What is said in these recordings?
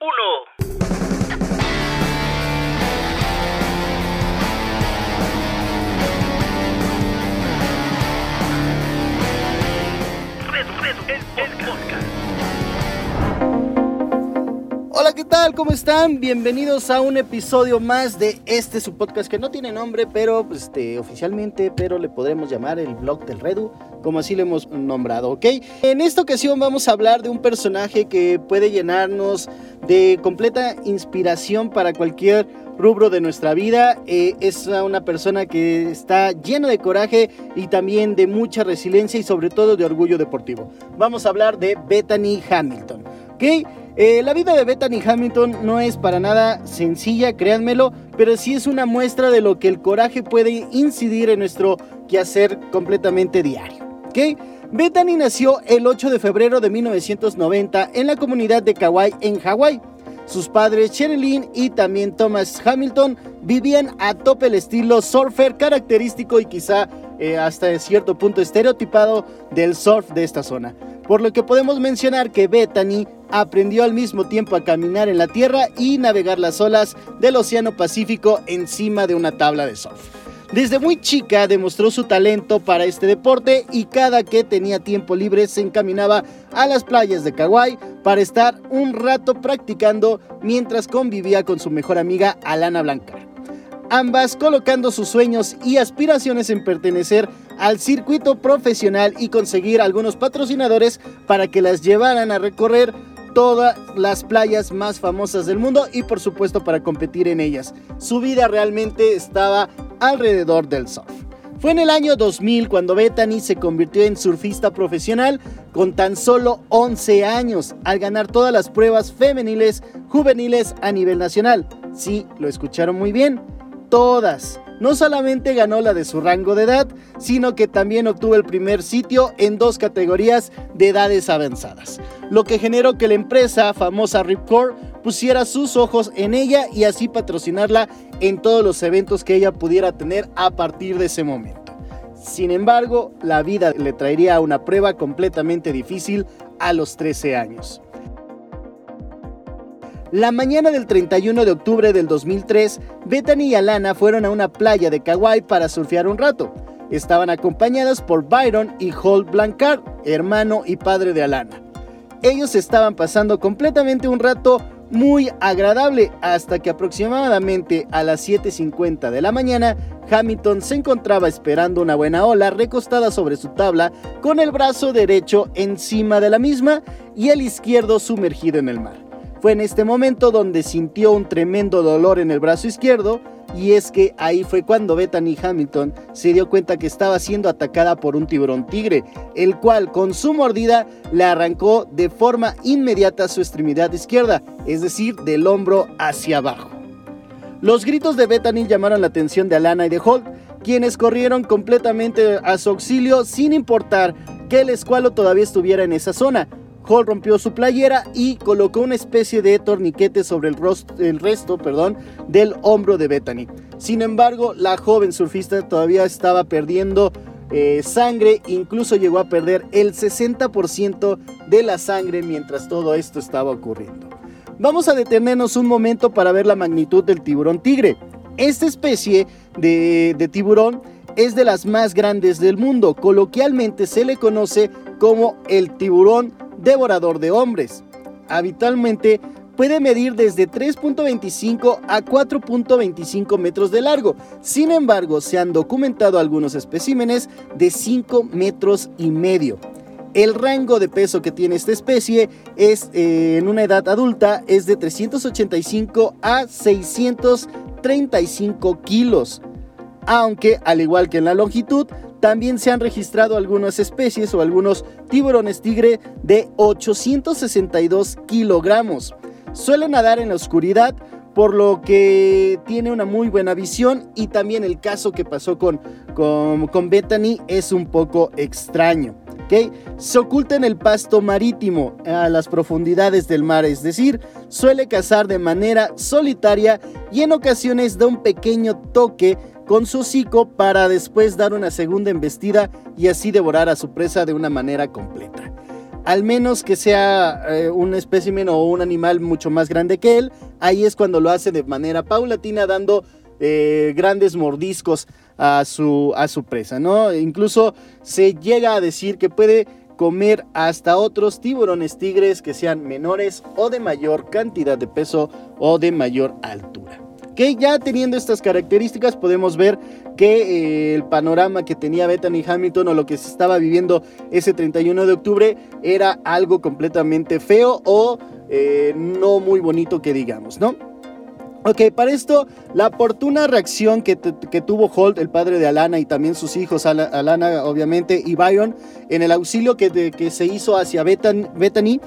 1. ¿Cómo están? Bienvenidos a un episodio más de este su podcast que no tiene nombre, pero pues, este, oficialmente, pero le podremos llamar el blog del Redu, como así lo hemos nombrado, ¿ok? En esta ocasión vamos a hablar de un personaje que puede llenarnos de completa inspiración para cualquier rubro de nuestra vida. Eh, es una persona que está llena de coraje y también de mucha resiliencia y sobre todo de orgullo deportivo. Vamos a hablar de Bethany Hamilton, ¿ok? Eh, la vida de Bethany Hamilton no es para nada sencilla, créanmelo, pero sí es una muestra de lo que el coraje puede incidir en nuestro quehacer completamente diario. ¿ok? Bethany nació el 8 de febrero de 1990 en la comunidad de Kauai, en Hawái. Sus padres, Sherilyn y también Thomas Hamilton, vivían a tope el estilo surfer característico y quizá eh, hasta cierto punto estereotipado del surf de esta zona. Por lo que podemos mencionar que Bethany aprendió al mismo tiempo a caminar en la tierra y navegar las olas del Océano Pacífico encima de una tabla de surf. Desde muy chica demostró su talento para este deporte y cada que tenía tiempo libre se encaminaba a las playas de Kauai para estar un rato practicando mientras convivía con su mejor amiga Alana Blancar. Ambas colocando sus sueños y aspiraciones en pertenecer al circuito profesional y conseguir algunos patrocinadores para que las llevaran a recorrer todas las playas más famosas del mundo y por supuesto para competir en ellas. Su vida realmente estaba alrededor del surf. Fue en el año 2000 cuando Bethany se convirtió en surfista profesional con tan solo 11 años al ganar todas las pruebas femeniles juveniles a nivel nacional. Sí, lo escucharon muy bien, todas. No solamente ganó la de su rango de edad, sino que también obtuvo el primer sitio en dos categorías de edades avanzadas, lo que generó que la empresa famosa Ripcore pusiera sus ojos en ella y así patrocinarla en todos los eventos que ella pudiera tener a partir de ese momento. Sin embargo, la vida le traería una prueba completamente difícil a los 13 años. La mañana del 31 de octubre del 2003, Bethany y Alana fueron a una playa de Kauai para surfear un rato. Estaban acompañadas por Byron y Holt Blancard, hermano y padre de Alana. Ellos estaban pasando completamente un rato muy agradable hasta que aproximadamente a las 7.50 de la mañana Hamilton se encontraba esperando una buena ola recostada sobre su tabla con el brazo derecho encima de la misma y el izquierdo sumergido en el mar. Fue en este momento donde sintió un tremendo dolor en el brazo izquierdo y es que ahí fue cuando Bethany Hamilton se dio cuenta que estaba siendo atacada por un tiburón tigre, el cual con su mordida le arrancó de forma inmediata su extremidad izquierda, es decir, del hombro hacia abajo. Los gritos de Bethany llamaron la atención de Alana y de Holt, quienes corrieron completamente a su auxilio sin importar que el escualo todavía estuviera en esa zona, Hall rompió su playera y colocó una especie de torniquete sobre el, el resto perdón, del hombro de Bethany. Sin embargo, la joven surfista todavía estaba perdiendo eh, sangre, incluso llegó a perder el 60% de la sangre mientras todo esto estaba ocurriendo. Vamos a detenernos un momento para ver la magnitud del tiburón tigre. Esta especie de, de tiburón es de las más grandes del mundo. Coloquialmente se le conoce como el tiburón devorador de hombres. Habitualmente puede medir desde 3.25 a 4.25 metros de largo. Sin embargo, se han documentado algunos especímenes de 5 metros y medio. El rango de peso que tiene esta especie es eh, en una edad adulta es de 385 a 635 kilos. Aunque, al igual que en la longitud, también se han registrado algunas especies o algunos tiburones tigre de 862 kilogramos. Suelen nadar en la oscuridad, por lo que tiene una muy buena visión y también el caso que pasó con, con, Bethany es un poco extraño. Se oculta en el pasto marítimo a las profundidades del mar, es decir, suele cazar de manera solitaria y en ocasiones da un pequeño toque con su hocico para después dar una segunda embestida y así devorar a su presa de una manera completa. al menos que sea eh, un espécimen o un animal mucho más grande que él, ahí es cuando lo hace de manera paulatina, dando eh, grandes mordiscos a su, a su presa, ¿no? Incluso se llega a decir que puede comer hasta otros tiburones tigres que sean menores o de mayor cantidad de peso o de mayor altura. Que ya teniendo estas características podemos ver que eh, el panorama que tenía Bethany Hamilton o lo que se estaba viviendo ese 31 de octubre era algo completamente feo o eh, no muy bonito que digamos, ¿no? Ok, para esto, la oportuna reacción que, tuvo Holt, el padre de Alana, y también sus hijos, Alana obviamente, y Byron, en el auxilio que, que se hizo hacia Bethany,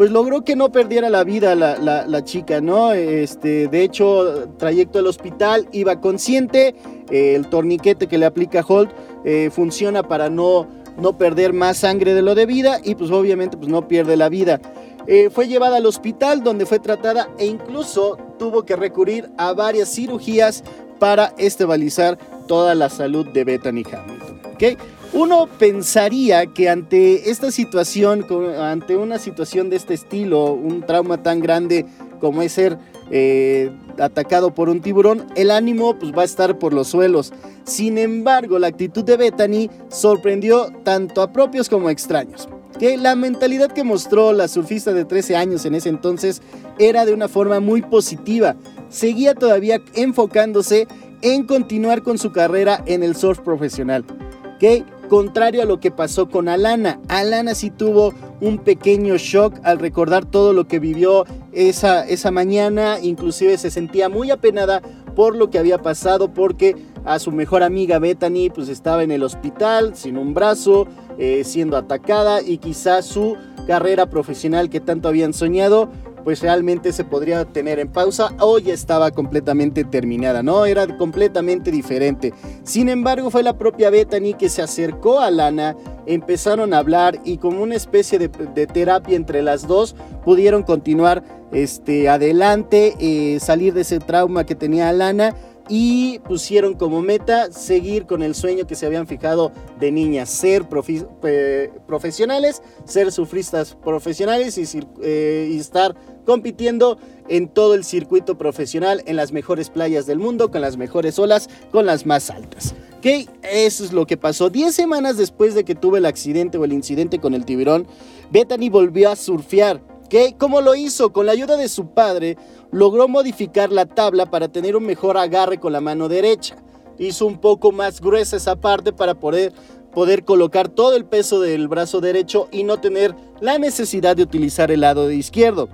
pues logró que no perdiera la vida la, chica, ¿no? Este, de hecho, trayecto al hospital, iba consciente, eh, el torniquete que le aplica Holt eh, funciona para no, no perder más sangre de lo de vida y pues obviamente pues no pierde la vida. Eh, fue llevada al hospital donde fue tratada e incluso tuvo que recurrir a varias cirugías para estabilizar toda la salud de Bethany Hamilton. Uno pensaría que ante esta situación, ante una situación de este estilo, un trauma tan grande como es ser eh, atacado por un tiburón, el ánimo pues, va a estar por los suelos. Sin embargo, la actitud de Bethany sorprendió tanto a propios como a extraños que la mentalidad que mostró la surfista de 13 años en ese entonces era de una forma muy positiva. Seguía todavía enfocándose en continuar con su carrera en el surf profesional. Contrario a lo que pasó con Alana, Alana sí tuvo un pequeño shock al recordar todo lo que vivió esa, esa mañana, inclusive se sentía muy apenada por lo que había pasado porque a su mejor amiga Bethany pues estaba en el hospital sin un brazo, eh, siendo atacada y quizás su carrera profesional que tanto habían soñado pues realmente se podría tener en pausa o ya estaba completamente terminada, ¿no? Era completamente diferente. Sin embargo, fue la propia Bethany que se acercó a Lana, empezaron a hablar y como una especie de, terapia entre las dos pudieron continuar este, adelante, eh, salir de ese trauma que tenía Lana y pusieron como meta seguir con el sueño que se habían fijado de niñas, ser profesionales, ser sufristas profesionales eh, y, estar compitiendo en todo el circuito profesional, en las mejores playas del mundo, con las mejores olas, con las más altas. ¿Ok? Eso es lo que pasó. Diez semanas después de que tuve el accidente o el incidente con el tiburón, Bethany volvió a surfear. ¿Ok? ¿Cómo lo hizo? Con la ayuda de su padre, logró modificar la tabla para tener un mejor agarre con la mano derecha. Hizo un poco más gruesa esa parte para poder, poder colocar todo el peso del brazo derecho y no tener la necesidad de utilizar el lado de izquierdo.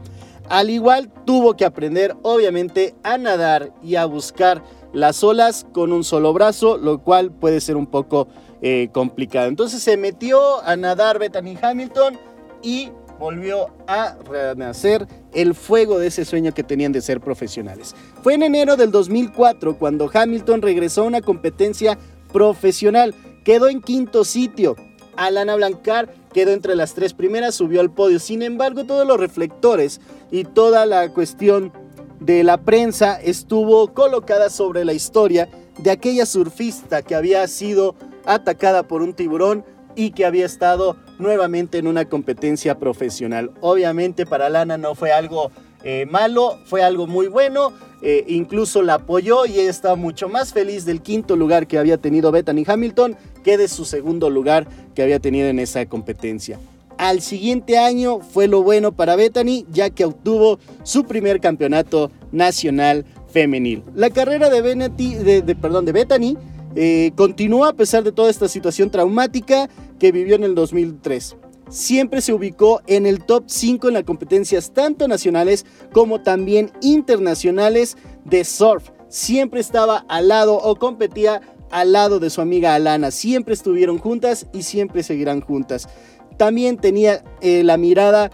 Al igual tuvo que aprender obviamente a nadar y a buscar las olas con un solo brazo, lo cual puede ser un poco eh, complicado. Entonces se metió a nadar Bethany Hamilton y volvió a renacer el fuego de ese sueño que tenían de ser profesionales. Fue en enero del 2004 cuando Hamilton regresó a una competencia profesional. Quedó en quinto sitio. Alana Blancar quedó entre las tres primeras, subió al podio. Sin embargo, todos los reflectores y toda la cuestión de la prensa estuvo colocada sobre la historia de aquella surfista que había sido atacada por un tiburón y que había estado nuevamente en una competencia profesional. Obviamente para Lana no fue algo eh, malo, fue algo muy bueno, eh, incluso la apoyó y estaba mucho más feliz del quinto lugar que había tenido Bethany Hamilton que de su segundo lugar que había tenido en esa competencia. Al siguiente año fue lo bueno para Bethany ya que obtuvo su primer campeonato nacional femenil. La carrera de, de, perdón, de Bethany eh, continuó a pesar de toda esta situación traumática que vivió en el 2003. Siempre se ubicó en el top 5 en las competencias tanto nacionales como también internacionales de surf. Siempre estaba al lado o competía al lado de su amiga Alana. Siempre estuvieron juntas y siempre seguirán juntas. También tenía eh, la mirada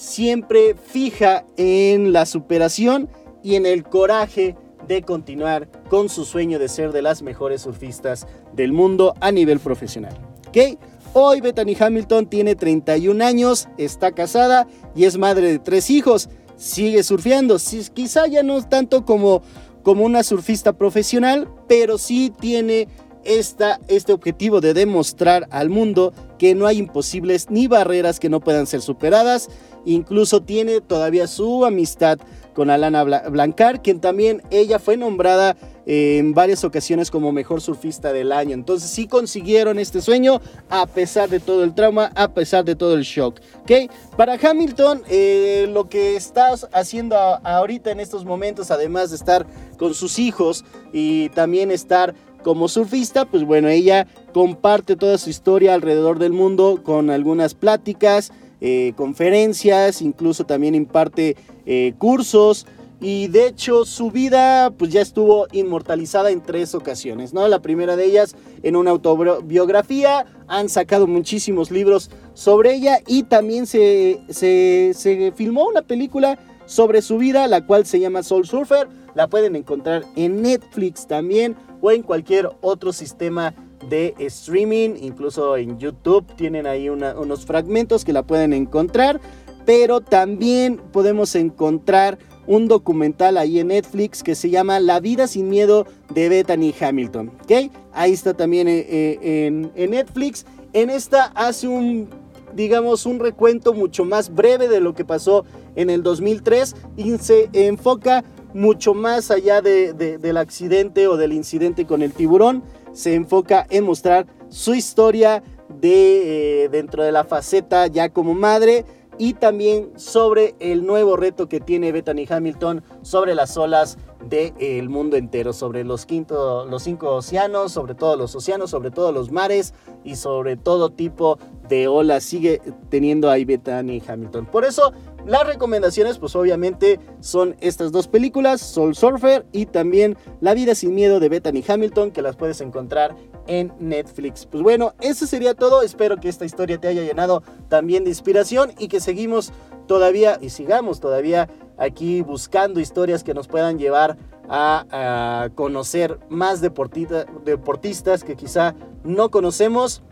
siempre fija en la superación y en el coraje de continuar con su sueño de ser de las mejores surfistas del mundo a nivel profesional. ¿Ok? Hoy Bethany Hamilton tiene 31 años, está casada y es madre de tres hijos. Sigue surfeando, quizá ya no tanto como, como una surfista profesional, pero sí tiene esta, este objetivo de demostrar al mundo que no hay imposibles ni barreras que no puedan ser superadas. Incluso tiene todavía su amistad con Alana Blancar, quien también ella fue nombrada eh, en varias ocasiones como mejor surfista del año. Entonces sí consiguieron este sueño a pesar de todo el trauma, a pesar de todo el shock. ¿okay? Para Hamilton, eh, lo que estás haciendo ahorita en estos momentos, además de estar con sus hijos y también estar como surfista, pues bueno, ella comparte toda su historia alrededor del mundo con algunas pláticas, eh, conferencias, incluso también imparte eh, cursos. Y de hecho su vida pues ya estuvo inmortalizada en tres ocasiones, ¿no? La primera de ellas en una autobiografía, han sacado muchísimos libros sobre ella y también se, se, se filmó una película sobre su vida, la cual se llama Soul Surfer. La pueden encontrar en Netflix también o en cualquier otro sistema de streaming, incluso en YouTube tienen ahí unos fragmentos que la pueden encontrar, pero también podemos encontrar un documental ahí en Netflix que se llama La vida sin miedo de Bethany Hamilton, ¿ok? Ahí está también eh, eh, en, Netflix. En esta hace un digamos, un recuento mucho más breve de lo que pasó en el 2003 y se enfoca mucho más allá del accidente o del incidente con el tiburón, se enfoca en mostrar su historia de, eh, dentro de la faceta ya como madre y también sobre el nuevo reto que tiene Bethany Hamilton sobre las olas del mundo entero, sobre los, quinto, los cinco océanos, sobre todos los océanos, sobre todos los mares y sobre todo tipo de olas sigue teniendo ahí Bethany Hamilton. Por eso las recomendaciones pues obviamente son estas dos películas, Soul Surfer y también La vida sin miedo de Bethany Hamilton que las puedes encontrar en Netflix. Pues bueno, eso sería todo, espero que esta historia te haya llenado también de inspiración y que seguimos todavía y sigamos todavía aquí buscando historias que nos puedan llevar a, conocer más deportistas que quizá no conocemos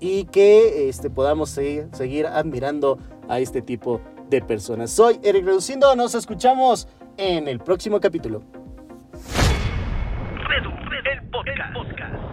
y que este, podamos seguir, seguir admirando a este tipo de personas. Soy Eric Reduciendo, nos escuchamos en el próximo capítulo. el podcast.